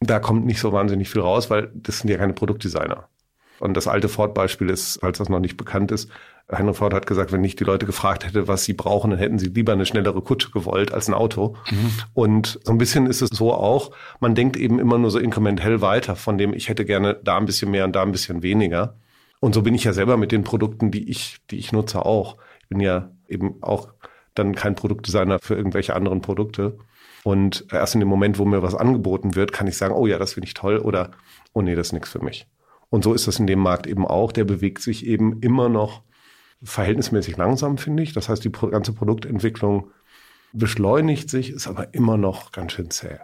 Da kommt nicht so wahnsinnig viel raus, weil das sind ja keine Produktdesigner. Und das alte Ford-Beispiel ist, falls das noch nicht bekannt ist, Henry Ford hat gesagt, wenn ich die Leute gefragt hätte, was sie brauchen, dann hätten sie lieber eine schnellere Kutsche gewollt als ein Auto. Mhm. Und so ein bisschen ist es so auch, man denkt eben immer nur so inkrementell weiter, von dem ich hätte gerne da ein bisschen mehr und da ein bisschen weniger. Und so bin ich ja selber mit den Produkten, die ich, die ich nutze, auch. Ich bin ja eben auch dann kein Produktdesigner für irgendwelche anderen Produkte. Und erst in dem Moment, wo mir was angeboten wird, kann ich sagen, oh ja, das finde ich toll oder oh nee, das ist nichts für mich. Und so ist das in dem Markt eben auch. Der bewegt sich eben immer noch verhältnismäßig langsam, finde ich. Das heißt, die ganze Produktentwicklung beschleunigt sich, ist aber immer noch ganz schön zäh.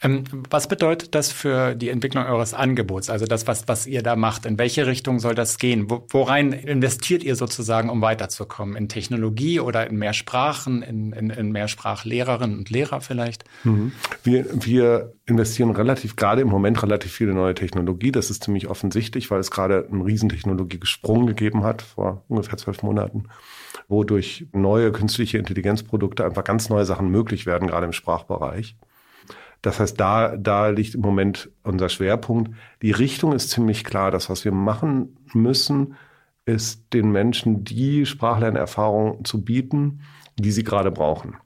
Ähm, was bedeutet das für die Entwicklung eures Angebots? Also das, was, was ihr da macht. In welche Richtung soll das gehen? Wo, worein investiert ihr sozusagen, um weiterzukommen? In Technologie oder in mehr Sprachen, in, in, in mehr Sprachlehrerinnen und Lehrer vielleicht? Mhm. Wir, wir investieren relativ, gerade im Moment relativ viele neue Technologie. Das ist ziemlich offensichtlich, weil es gerade einen riesen Technologiegesprung gegeben hat vor ungefähr zwölf Monaten wo durch neue künstliche Intelligenzprodukte einfach ganz neue Sachen möglich werden, gerade im Sprachbereich. Das heißt, da, da liegt im Moment unser Schwerpunkt. Die Richtung ist ziemlich klar. Das, was wir machen müssen, ist den Menschen die Sprachlernerfahrung zu bieten, die sie gerade brauchen.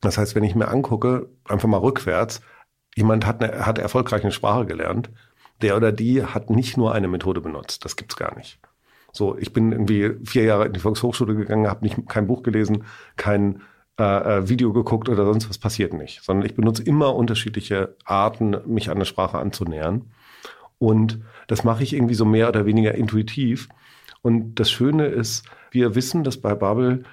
Das heißt, wenn ich mir angucke, einfach mal rückwärts, jemand hat, eine, hat erfolgreich eine Sprache gelernt, der oder die hat nicht nur eine Methode benutzt. Das gibt's gar nicht. So, ich bin irgendwie vier Jahre in die Volkshochschule gegangen, habe nicht kein Buch gelesen, kein äh, äh, Video geguckt oder sonst was passiert nicht, sondern ich benutze immer unterschiedliche Arten, mich an der Sprache anzunähern. Und das mache ich irgendwie so mehr oder weniger intuitiv. Und das Schöne ist, wir wissen dass bei Bubble,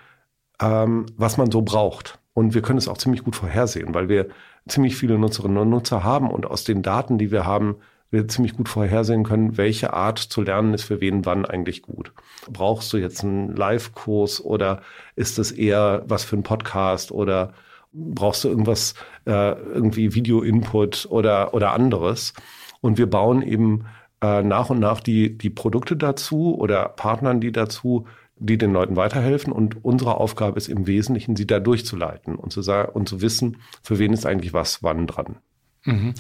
ähm, was man so braucht. Und wir können es auch ziemlich gut vorhersehen, weil wir ziemlich viele Nutzerinnen und Nutzer haben und aus den Daten, die wir haben, wir ziemlich gut vorhersehen können, welche Art zu lernen ist für wen wann eigentlich gut. Brauchst du jetzt einen Live-Kurs oder ist es eher was für einen Podcast oder brauchst du irgendwas, äh, irgendwie Video-Input oder, oder anderes? Und wir bauen eben äh, nach und nach die, die Produkte dazu oder Partnern die dazu, die den Leuten weiterhelfen. Und unsere Aufgabe ist im Wesentlichen, sie da durchzuleiten und zu sagen und zu wissen, für wen ist eigentlich was wann dran. Mhm.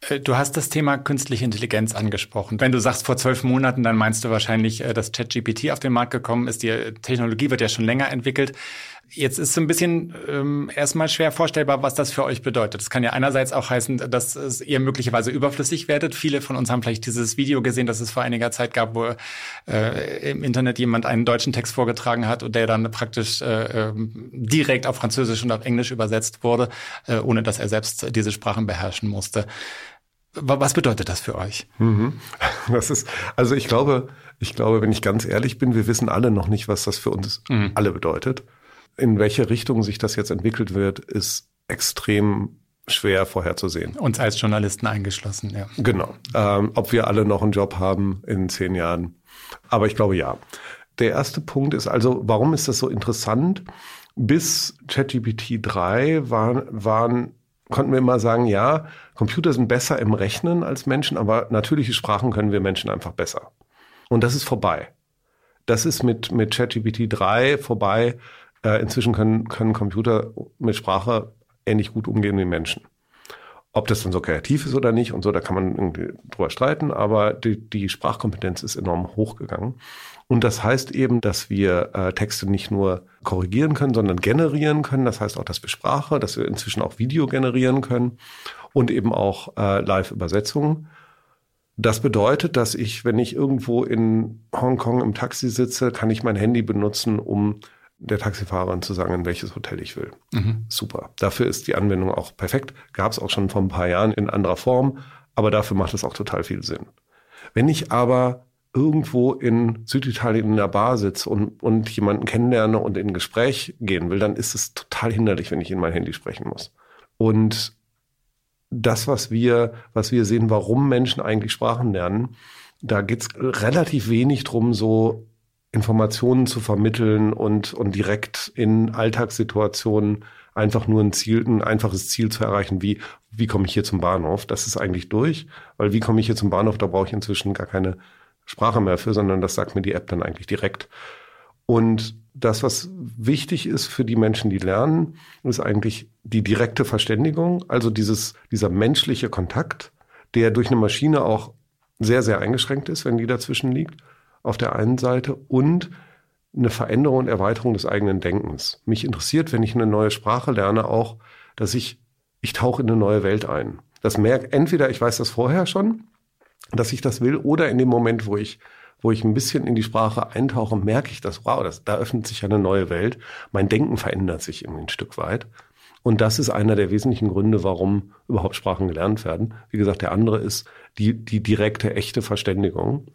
Äh, du hast das Thema künstliche Intelligenz angesprochen. Wenn du sagst vor zwölf Monaten, dann meinst du wahrscheinlich, äh, dass ChatGPT auf den Markt gekommen ist. Die Technologie wird ja schon länger entwickelt. Jetzt ist so ein bisschen ähm, erstmal schwer vorstellbar, was das für euch bedeutet. Das kann ja einerseits auch heißen, dass ihr möglicherweise überflüssig werdet. Viele von uns haben vielleicht dieses Video gesehen, das es vor einiger Zeit gab, wo äh, im Internet jemand einen deutschen Text vorgetragen hat und der dann praktisch äh, ähm, direkt auf Französisch und auf Englisch übersetzt wurde, äh, ohne dass er selbst diese Sprachen beherrschen musste. Was bedeutet das für euch? Mhm. Das ist, also ich glaube, ich glaube, wenn ich ganz ehrlich bin, wir wissen alle noch nicht, was das für uns mhm. alle bedeutet. In welche Richtung sich das jetzt entwickelt wird, ist extrem schwer vorherzusehen. Uns als Journalisten eingeschlossen, ja. Genau. Ähm, ob wir alle noch einen Job haben in zehn Jahren. Aber ich glaube ja. Der erste Punkt ist also, warum ist das so interessant? Bis ChatGPT 3 waren, waren, konnten wir immer sagen, ja, Computer sind besser im Rechnen als Menschen, aber natürliche Sprachen können wir Menschen einfach besser. Und das ist vorbei. Das ist mit, mit ChatGPT 3 vorbei. Äh, inzwischen können, können Computer mit Sprache ähnlich gut umgehen wie Menschen. Ob das dann so kreativ ist oder nicht und so, da kann man irgendwie drüber streiten, aber die, die Sprachkompetenz ist enorm hochgegangen. Und das heißt eben, dass wir äh, Texte nicht nur korrigieren können, sondern generieren können. Das heißt auch, dass wir Sprache, dass wir inzwischen auch Video generieren können und eben auch äh, Live-Übersetzungen. Das bedeutet, dass ich, wenn ich irgendwo in Hongkong im Taxi sitze, kann ich mein Handy benutzen, um der Taxifahrerin zu sagen, in welches Hotel ich will. Mhm. Super. Dafür ist die Anwendung auch perfekt. Gab es auch schon vor ein paar Jahren in anderer Form, aber dafür macht es auch total viel Sinn. Wenn ich aber irgendwo in Süditalien in der Bar sitze und, und jemanden kennenlerne und in ein Gespräch gehen will, dann ist es total hinderlich, wenn ich in mein Handy sprechen muss. Und das, was wir, was wir sehen, warum Menschen eigentlich Sprachen lernen, da geht's relativ wenig drum, so Informationen zu vermitteln und, und direkt in Alltagssituationen einfach nur ein Ziel, ein einfaches Ziel zu erreichen, wie, wie komme ich hier zum Bahnhof? Das ist eigentlich durch, weil wie komme ich hier zum Bahnhof, da brauche ich inzwischen gar keine Sprache mehr für, sondern das sagt mir die App dann eigentlich direkt. Und das, was wichtig ist für die Menschen, die lernen, ist eigentlich die direkte Verständigung, also dieses, dieser menschliche Kontakt, der durch eine Maschine auch sehr, sehr eingeschränkt ist, wenn die dazwischen liegt auf der einen Seite und eine Veränderung und Erweiterung des eigenen Denkens. Mich interessiert, wenn ich eine neue Sprache lerne, auch, dass ich, ich tauche in eine neue Welt ein. Das merkt, entweder ich weiß das vorher schon, dass ich das will, oder in dem Moment, wo ich, wo ich ein bisschen in die Sprache eintauche, merke ich das, wow, das, da öffnet sich eine neue Welt. Mein Denken verändert sich irgendwie ein Stück weit. Und das ist einer der wesentlichen Gründe, warum überhaupt Sprachen gelernt werden. Wie gesagt, der andere ist die, die direkte, echte Verständigung.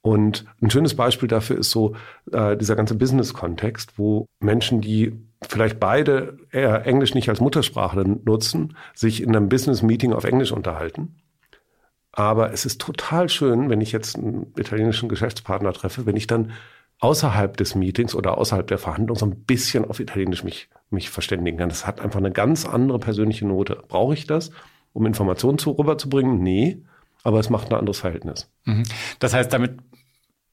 Und ein schönes Beispiel dafür ist so äh, dieser ganze Business-Kontext, wo Menschen, die vielleicht beide eher Englisch nicht als Muttersprache nutzen, sich in einem Business-Meeting auf Englisch unterhalten. Aber es ist total schön, wenn ich jetzt einen italienischen Geschäftspartner treffe, wenn ich dann außerhalb des Meetings oder außerhalb der Verhandlung so ein bisschen auf Italienisch mich, mich verständigen kann. Das hat einfach eine ganz andere persönliche Note. Brauche ich das, um Informationen zu, rüberzubringen? Nee, aber es macht ein anderes Verhältnis. Mhm. Das heißt, damit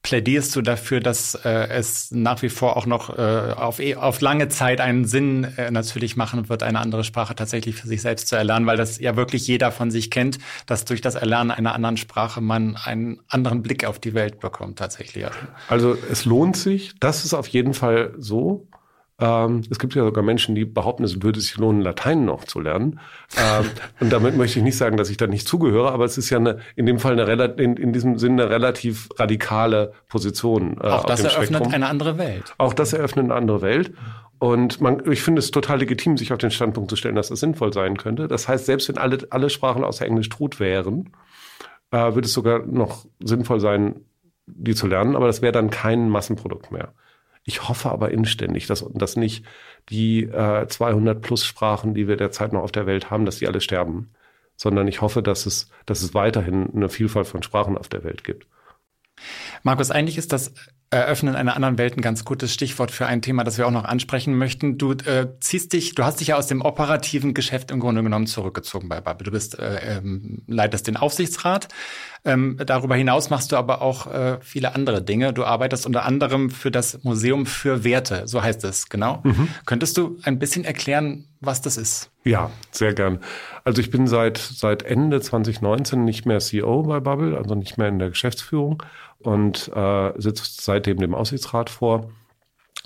plädierst du dafür, dass äh, es nach wie vor auch noch äh, auf, e, auf lange Zeit einen Sinn äh, natürlich machen wird, eine andere Sprache tatsächlich für sich selbst zu erlernen, weil das ja wirklich jeder von sich kennt, dass durch das Erlernen einer anderen Sprache man einen anderen Blick auf die Welt bekommt tatsächlich. Also es lohnt sich, das ist auf jeden Fall so. Ähm, es gibt ja sogar Menschen, die behaupten, es würde sich lohnen, Latein noch zu lernen. Ähm, und damit möchte ich nicht sagen, dass ich da nicht zugehöre, aber es ist ja eine, in dem Fall eine in, in diesem Sinne eine relativ radikale Position. Äh, Auch das eröffnet Spektrum. eine andere Welt. Auch das eröffnet eine andere Welt. Und man, ich finde es total legitim, sich auf den Standpunkt zu stellen, dass das sinnvoll sein könnte. Das heißt, selbst wenn alle, alle Sprachen außer Englisch tot wären, äh, würde es sogar noch sinnvoll sein, die zu lernen, aber das wäre dann kein Massenprodukt mehr. Ich hoffe aber inständig, dass, dass nicht die äh, 200 plus Sprachen, die wir derzeit noch auf der Welt haben, dass die alle sterben, sondern ich hoffe, dass es, dass es weiterhin eine Vielfalt von Sprachen auf der Welt gibt. Markus, eigentlich ist das Eröffnen einer anderen Welt ein ganz gutes Stichwort für ein Thema, das wir auch noch ansprechen möchten. Du äh, ziehst dich, du hast dich ja aus dem operativen Geschäft im Grunde genommen zurückgezogen bei Bubble. Du bist äh, ähm, leitest den Aufsichtsrat. Ähm, darüber hinaus machst du aber auch äh, viele andere Dinge. Du arbeitest unter anderem für das Museum für Werte, so heißt es genau. Mhm. Könntest du ein bisschen erklären, was das ist? Ja, sehr gern. Also ich bin seit seit Ende 2019 nicht mehr CEO bei Bubble, also nicht mehr in der Geschäftsführung und äh, sitzt seitdem dem Aussichtsrat vor.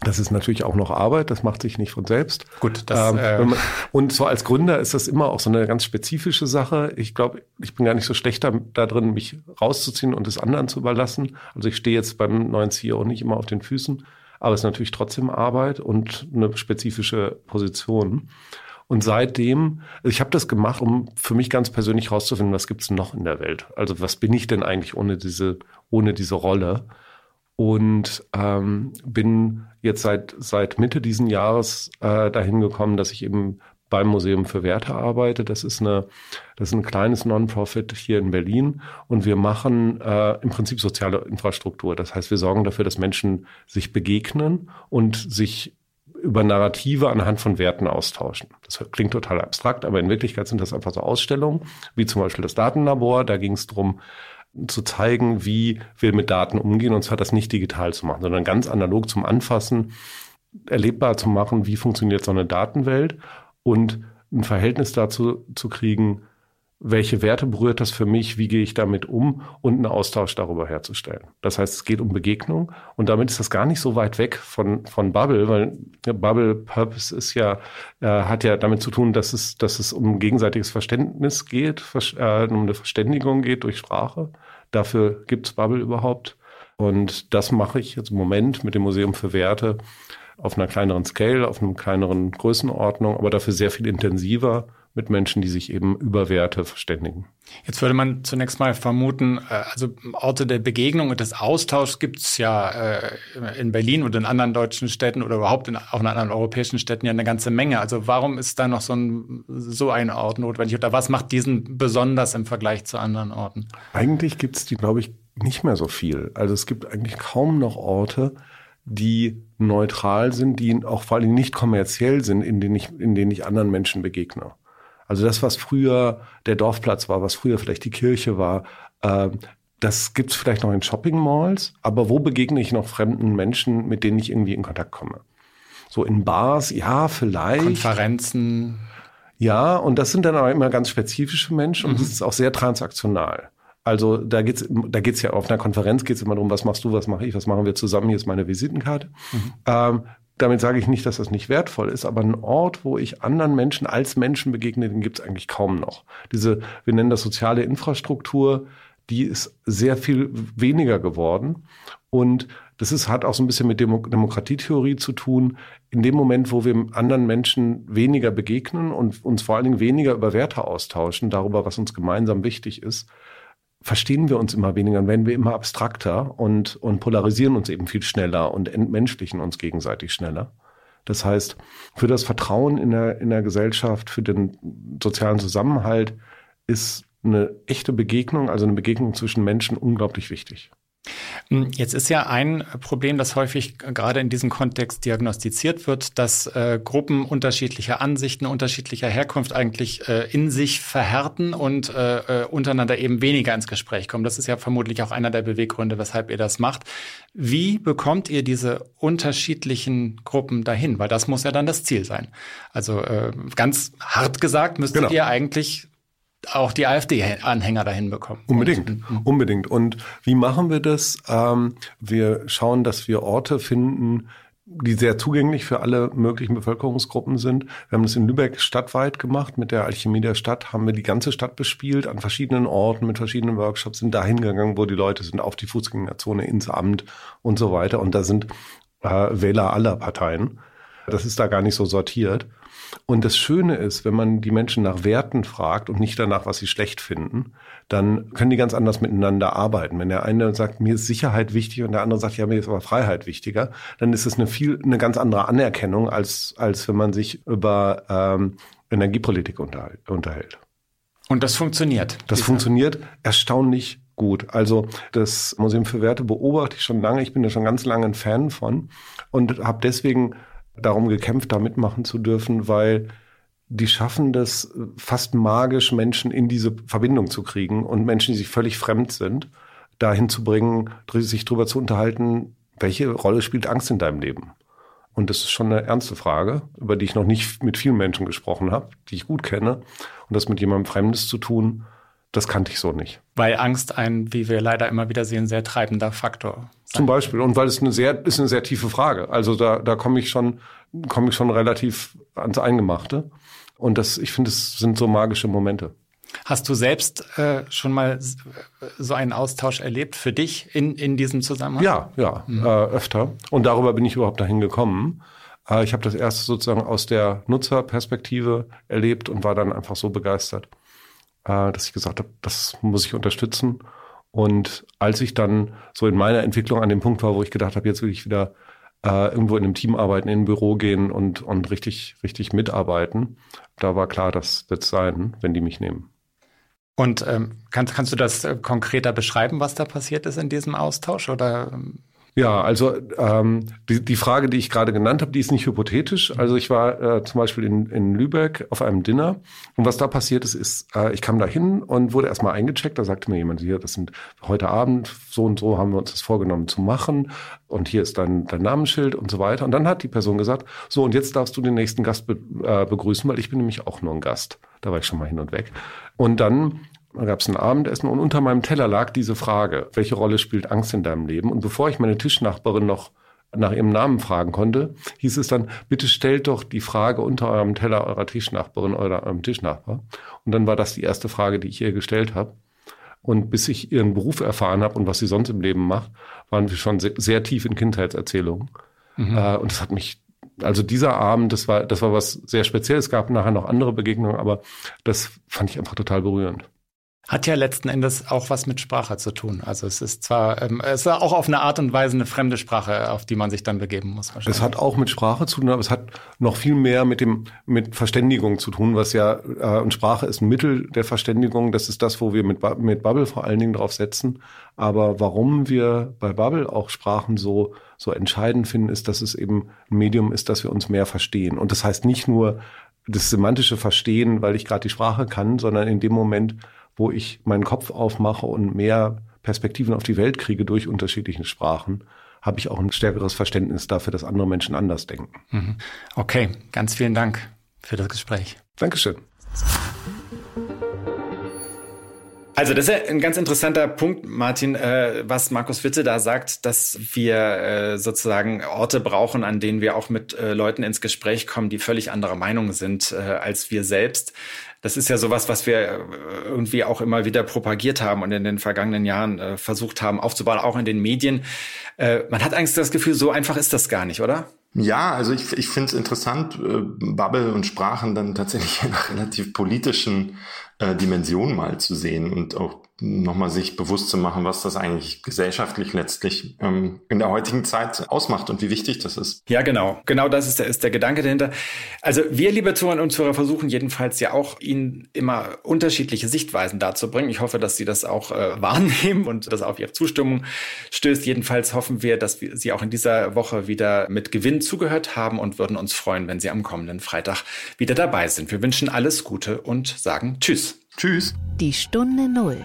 Das ist natürlich auch noch Arbeit, das macht sich nicht von selbst. Gut, das, ähm, äh man, und so als Gründer ist das immer auch so eine ganz spezifische Sache. Ich glaube, ich bin gar nicht so schlecht da, da drin, mich rauszuziehen und es anderen zu überlassen. Also ich stehe jetzt beim neuen CEO nicht immer auf den Füßen, aber es ist natürlich trotzdem Arbeit und eine spezifische Position. Und seitdem, ich habe das gemacht, um für mich ganz persönlich herauszufinden, was gibt's noch in der Welt? Also was bin ich denn eigentlich ohne diese, ohne diese Rolle? Und ähm, bin jetzt seit, seit Mitte diesen Jahres äh, dahin gekommen, dass ich eben beim Museum für Werte arbeite. Das ist eine, das ist ein kleines Non-Profit hier in Berlin und wir machen äh, im Prinzip soziale Infrastruktur. Das heißt, wir sorgen dafür, dass Menschen sich begegnen und sich über Narrative anhand von Werten austauschen. Das klingt total abstrakt, aber in Wirklichkeit sind das einfach so Ausstellungen, wie zum Beispiel das Datenlabor. Da ging es darum, zu zeigen, wie wir mit Daten umgehen, und zwar das nicht digital zu machen, sondern ganz analog zum Anfassen, erlebbar zu machen, wie funktioniert so eine Datenwelt und ein Verhältnis dazu zu kriegen, welche Werte berührt das für mich, wie gehe ich damit um und einen Austausch darüber herzustellen. Das heißt, es geht um Begegnung und damit ist das gar nicht so weit weg von, von Bubble, weil Bubble Purpose ist ja, äh, hat ja damit zu tun, dass es, dass es um gegenseitiges Verständnis geht, äh, um eine Verständigung geht durch Sprache. Dafür gibt's Bubble überhaupt. Und das mache ich jetzt im Moment mit dem Museum für Werte auf einer kleineren Scale, auf einer kleineren Größenordnung, aber dafür sehr viel intensiver mit Menschen, die sich eben über Werte verständigen. Jetzt würde man zunächst mal vermuten, äh, also Orte der Begegnung und des Austauschs gibt es ja äh, in Berlin und in anderen deutschen Städten oder überhaupt in, auch in anderen europäischen Städten ja eine ganze Menge. Also warum ist da noch so ein, so ein Ort notwendig oder was macht diesen besonders im Vergleich zu anderen Orten? Eigentlich gibt es die, glaube ich, nicht mehr so viel. Also es gibt eigentlich kaum noch Orte, die neutral sind, die auch vor allem nicht kommerziell sind, in denen ich, in denen ich anderen Menschen begegne. Also das, was früher der Dorfplatz war, was früher vielleicht die Kirche war, äh, das gibt's vielleicht noch in Shopping Malls, aber wo begegne ich noch fremden Menschen, mit denen ich irgendwie in Kontakt komme? So in Bars, ja, vielleicht. Konferenzen. Ja, und das sind dann aber immer ganz spezifische Menschen und mhm. das ist auch sehr transaktional. Also da geht's, da geht's ja auf einer Konferenz geht's immer darum, was machst du, was mache ich, was machen wir zusammen, hier ist meine Visitenkarte. Mhm. Ähm, damit sage ich nicht, dass das nicht wertvoll ist, aber ein Ort, wo ich anderen Menschen als Menschen begegne, den gibt es eigentlich kaum noch. Diese, wir nennen das soziale Infrastruktur, die ist sehr viel weniger geworden. Und das ist, hat auch so ein bisschen mit Demo Demokratietheorie zu tun. In dem Moment, wo wir anderen Menschen weniger begegnen und uns vor allen Dingen weniger über Werte austauschen, darüber, was uns gemeinsam wichtig ist, verstehen wir uns immer weniger und werden wir immer abstrakter und, und polarisieren uns eben viel schneller und entmenschlichen uns gegenseitig schneller. Das heißt, für das Vertrauen in der, in der Gesellschaft, für den sozialen Zusammenhalt ist eine echte Begegnung, also eine Begegnung zwischen Menschen unglaublich wichtig. Hm, jetzt ist ja ein Problem, das häufig gerade in diesem Kontext diagnostiziert wird, dass äh, Gruppen unterschiedlicher Ansichten, unterschiedlicher Herkunft eigentlich äh, in sich verhärten und äh, äh, untereinander eben weniger ins Gespräch kommen. Das ist ja vermutlich auch einer der Beweggründe, weshalb ihr das macht. Wie bekommt ihr diese unterschiedlichen Gruppen dahin? Weil das muss ja dann das Ziel sein. Also äh, ganz hart gesagt müsstet genau. ihr eigentlich auch die AfD-Anhänger dahin bekommen. Unbedingt, und, mhm. unbedingt. Und wie machen wir das? Ähm, wir schauen, dass wir Orte finden, die sehr zugänglich für alle möglichen Bevölkerungsgruppen sind. Wir haben das in Lübeck stadtweit gemacht. Mit der Alchemie der Stadt haben wir die ganze Stadt bespielt, an verschiedenen Orten, mit verschiedenen Workshops, sind dahin gegangen, wo die Leute sind, auf die Fußgängerzone, ins Amt und so weiter. Und da sind äh, Wähler aller Parteien. Das ist da gar nicht so sortiert. Und das Schöne ist, wenn man die Menschen nach Werten fragt und nicht danach, was sie schlecht finden, dann können die ganz anders miteinander arbeiten. Wenn der eine sagt, mir ist Sicherheit wichtig und der andere sagt, ja, mir ist aber Freiheit wichtiger, dann ist es eine viel, eine ganz andere Anerkennung, als, als wenn man sich über ähm, Energiepolitik unterhält. Und das funktioniert. Das funktioniert erstaunlich gut. Also das Museum für Werte beobachte ich schon lange. Ich bin da schon ganz lange ein Fan von und habe deswegen darum gekämpft, da mitmachen zu dürfen, weil die schaffen das fast magisch, Menschen in diese Verbindung zu kriegen und Menschen, die sich völlig fremd sind, dahin zu bringen, sich darüber zu unterhalten, welche Rolle spielt Angst in deinem Leben? Und das ist schon eine ernste Frage, über die ich noch nicht mit vielen Menschen gesprochen habe, die ich gut kenne. Und das mit jemandem Fremdes zu tun, das kannte ich so nicht. Weil Angst ein, wie wir leider immer wieder sehen, sehr treibender Faktor. Zum Beispiel. Und weil es eine sehr, ist eine sehr tiefe Frage. Also da, da komme ich schon, komme ich schon relativ ans Eingemachte. Und das, ich finde, es sind so magische Momente. Hast du selbst äh, schon mal so einen Austausch erlebt für dich in, in diesem Zusammenhang? Ja, ja, mhm. äh, öfter. Und darüber bin ich überhaupt dahin gekommen. Äh, ich habe das erst sozusagen aus der Nutzerperspektive erlebt und war dann einfach so begeistert äh, dass ich gesagt habe, das muss ich unterstützen. Und als ich dann so in meiner Entwicklung an dem Punkt war, wo ich gedacht habe, jetzt will ich wieder äh, irgendwo in einem Team arbeiten, in ein Büro gehen und, und richtig, richtig mitarbeiten, da war klar, das wird sein, wenn die mich nehmen. Und ähm, kannst, kannst du das äh, konkreter beschreiben, was da passiert ist in diesem Austausch? Oder? Ja, also ähm, die, die Frage, die ich gerade genannt habe, die ist nicht hypothetisch. Also ich war äh, zum Beispiel in, in Lübeck auf einem Dinner und was da passiert ist, ist, äh, ich kam da hin und wurde erstmal eingecheckt. Da sagte mir jemand, hier, das sind heute Abend so und so haben wir uns das vorgenommen zu machen und hier ist dein, dein Namensschild und so weiter. Und dann hat die Person gesagt, so und jetzt darfst du den nächsten Gast be äh, begrüßen, weil ich bin nämlich auch nur ein Gast. Da war ich schon mal hin und weg. Und dann da gab es ein Abendessen und unter meinem Teller lag diese Frage, welche Rolle spielt Angst in deinem Leben? Und bevor ich meine Tischnachbarin noch nach ihrem Namen fragen konnte, hieß es dann, bitte stellt doch die Frage unter eurem Teller eurer Tischnachbarin oder eurem Tischnachbar. Und dann war das die erste Frage, die ich ihr gestellt habe. Und bis ich ihren Beruf erfahren habe und was sie sonst im Leben macht, waren wir schon sehr, sehr tief in Kindheitserzählungen. Mhm. Äh, und das hat mich also dieser Abend, das war, das war was sehr Spezielles. Es gab nachher noch andere Begegnungen, aber das fand ich einfach total berührend. Hat ja letzten Endes auch was mit Sprache zu tun. Also es ist zwar, ähm, es ist auch auf eine Art und Weise eine fremde Sprache, auf die man sich dann begeben muss. Es hat auch mit Sprache zu tun, aber es hat noch viel mehr mit dem mit Verständigung zu tun, was ja äh, und Sprache ist ein Mittel der Verständigung. Das ist das, wo wir mit mit Bubble vor allen Dingen drauf setzen. Aber warum wir bei Bubble auch Sprachen so so entscheidend finden, ist, dass es eben ein Medium ist, dass wir uns mehr verstehen. Und das heißt nicht nur das semantische Verstehen, weil ich gerade die Sprache kann, sondern in dem Moment wo ich meinen Kopf aufmache und mehr Perspektiven auf die Welt kriege durch unterschiedliche Sprachen, habe ich auch ein stärkeres Verständnis dafür, dass andere Menschen anders denken. Mhm. Okay, ganz vielen Dank für das Gespräch. Dankeschön. Also das ist ein ganz interessanter Punkt, Martin, äh, was Markus Witte da sagt, dass wir äh, sozusagen Orte brauchen, an denen wir auch mit äh, Leuten ins Gespräch kommen, die völlig anderer Meinung sind äh, als wir selbst. Das ist ja sowas, was wir äh, irgendwie auch immer wieder propagiert haben und in den vergangenen Jahren äh, versucht haben aufzubauen, auch in den Medien. Man hat eigentlich das Gefühl, so einfach ist das gar nicht, oder? Ja, also ich, ich finde es interessant, äh, Bubble und Sprachen dann tatsächlich einer relativ politischen äh, Dimension mal zu sehen und auch nochmal sich bewusst zu machen, was das eigentlich gesellschaftlich letztlich ähm, in der heutigen Zeit ausmacht und wie wichtig das ist. Ja, genau. Genau das ist der, ist der Gedanke dahinter. Also wir, liebe Zuhörer und Zuhörer, versuchen jedenfalls ja auch, Ihnen immer unterschiedliche Sichtweisen darzubringen. Ich hoffe, dass Sie das auch äh, wahrnehmen und das auf Ihre Zustimmung stößt. Jedenfalls hoffen wir, dass wir Sie auch in dieser Woche wieder mit Gewinn zugehört haben und würden uns freuen, wenn Sie am kommenden Freitag wieder dabei sind. Wir wünschen alles Gute und sagen Tschüss. Tschüss. Die Stunde Null.